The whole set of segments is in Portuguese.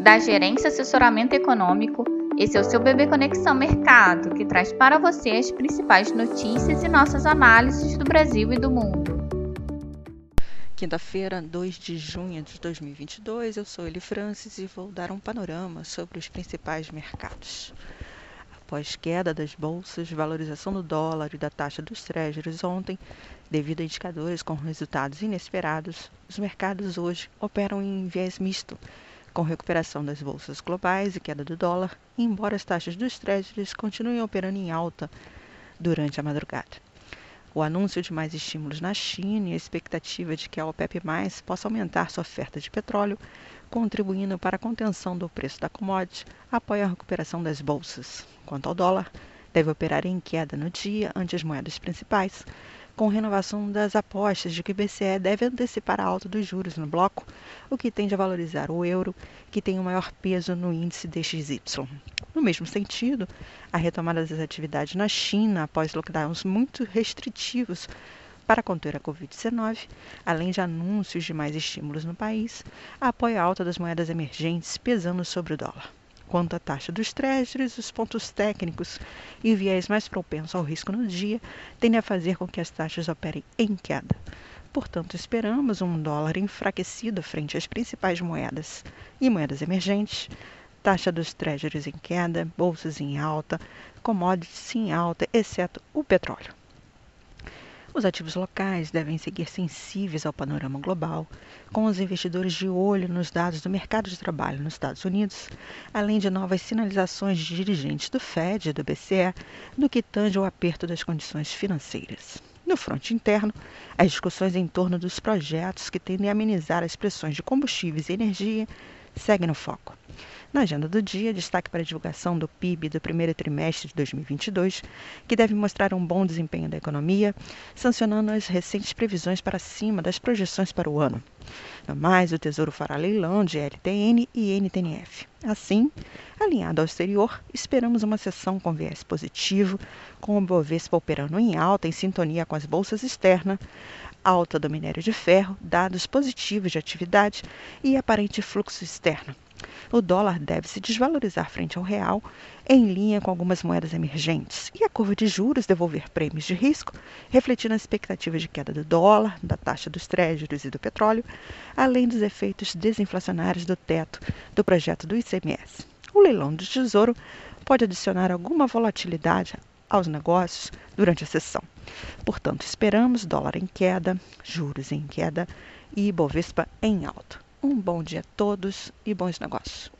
da Gerência Assessoramento Econômico. Esse é o seu Bebê Conexão Mercado, que traz para você as principais notícias e nossas análises do Brasil e do mundo. Quinta-feira, 2 de junho de 2022, eu sou Eli Francis e vou dar um panorama sobre os principais mercados. Após queda das bolsas, valorização do dólar e da taxa dos treasuries ontem, devido a indicadores com resultados inesperados, os mercados hoje operam em viés misto, com recuperação das bolsas globais e queda do dólar, embora as taxas dos treasuries continuem operando em alta durante a madrugada. O anúncio de mais estímulos na China e a expectativa de que a OPEP+, possa aumentar sua oferta de petróleo, contribuindo para a contenção do preço da commodity, apoia a recuperação das bolsas. Quanto ao dólar, deve operar em queda no dia ante as moedas principais, com renovação das apostas de que o BCE deve antecipar a alta dos juros no bloco, o que tende a valorizar o euro, que tem o maior peso no índice DXY. No mesmo sentido, a retomada das atividades na China após lockdowns muito restritivos para conter a Covid-19, além de anúncios de mais estímulos no país, apoia a alta das moedas emergentes pesando sobre o dólar. Quanto à taxa dos treasuries, os pontos técnicos e viés mais propenso ao risco no dia tendem a fazer com que as taxas operem em queda. Portanto, esperamos um dólar enfraquecido frente às principais moedas e moedas emergentes, taxa dos treasuries em queda, bolsas em alta, commodities em alta, exceto o petróleo. Os ativos locais devem seguir sensíveis ao panorama global, com os investidores de olho nos dados do mercado de trabalho nos Estados Unidos, além de novas sinalizações de dirigentes do Fed e do BCE no que tange ao aperto das condições financeiras. No fronte interno, as discussões em torno dos projetos que tendem a amenizar as pressões de combustíveis e energia seguem no foco. Na agenda do dia, destaque para a divulgação do PIB do primeiro trimestre de 2022, que deve mostrar um bom desempenho da economia, sancionando as recentes previsões para cima das projeções para o ano. No mais, o Tesouro fará leilão de LTN e NTNF. Assim, alinhado ao exterior, esperamos uma sessão com viés positivo, com o Bovespa operando em alta em sintonia com as bolsas externas, alta do minério de ferro, dados positivos de atividade e aparente fluxo externo o dólar deve se desvalorizar frente ao real, em linha com algumas moedas emergentes, e a curva de juros devolver prêmios de risco, refletindo as expectativas de queda do dólar, da taxa dos treasuries e do petróleo, além dos efeitos desinflacionários do teto do projeto do ICMS. O leilão do Tesouro pode adicionar alguma volatilidade aos negócios durante a sessão. Portanto, esperamos dólar em queda, juros em queda e Bovespa em alta. Um bom dia a todos e bons negócios.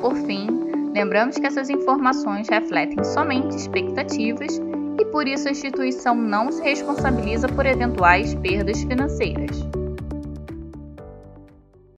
Por fim, lembramos que essas informações refletem somente expectativas e por isso a instituição não se responsabiliza por eventuais perdas financeiras.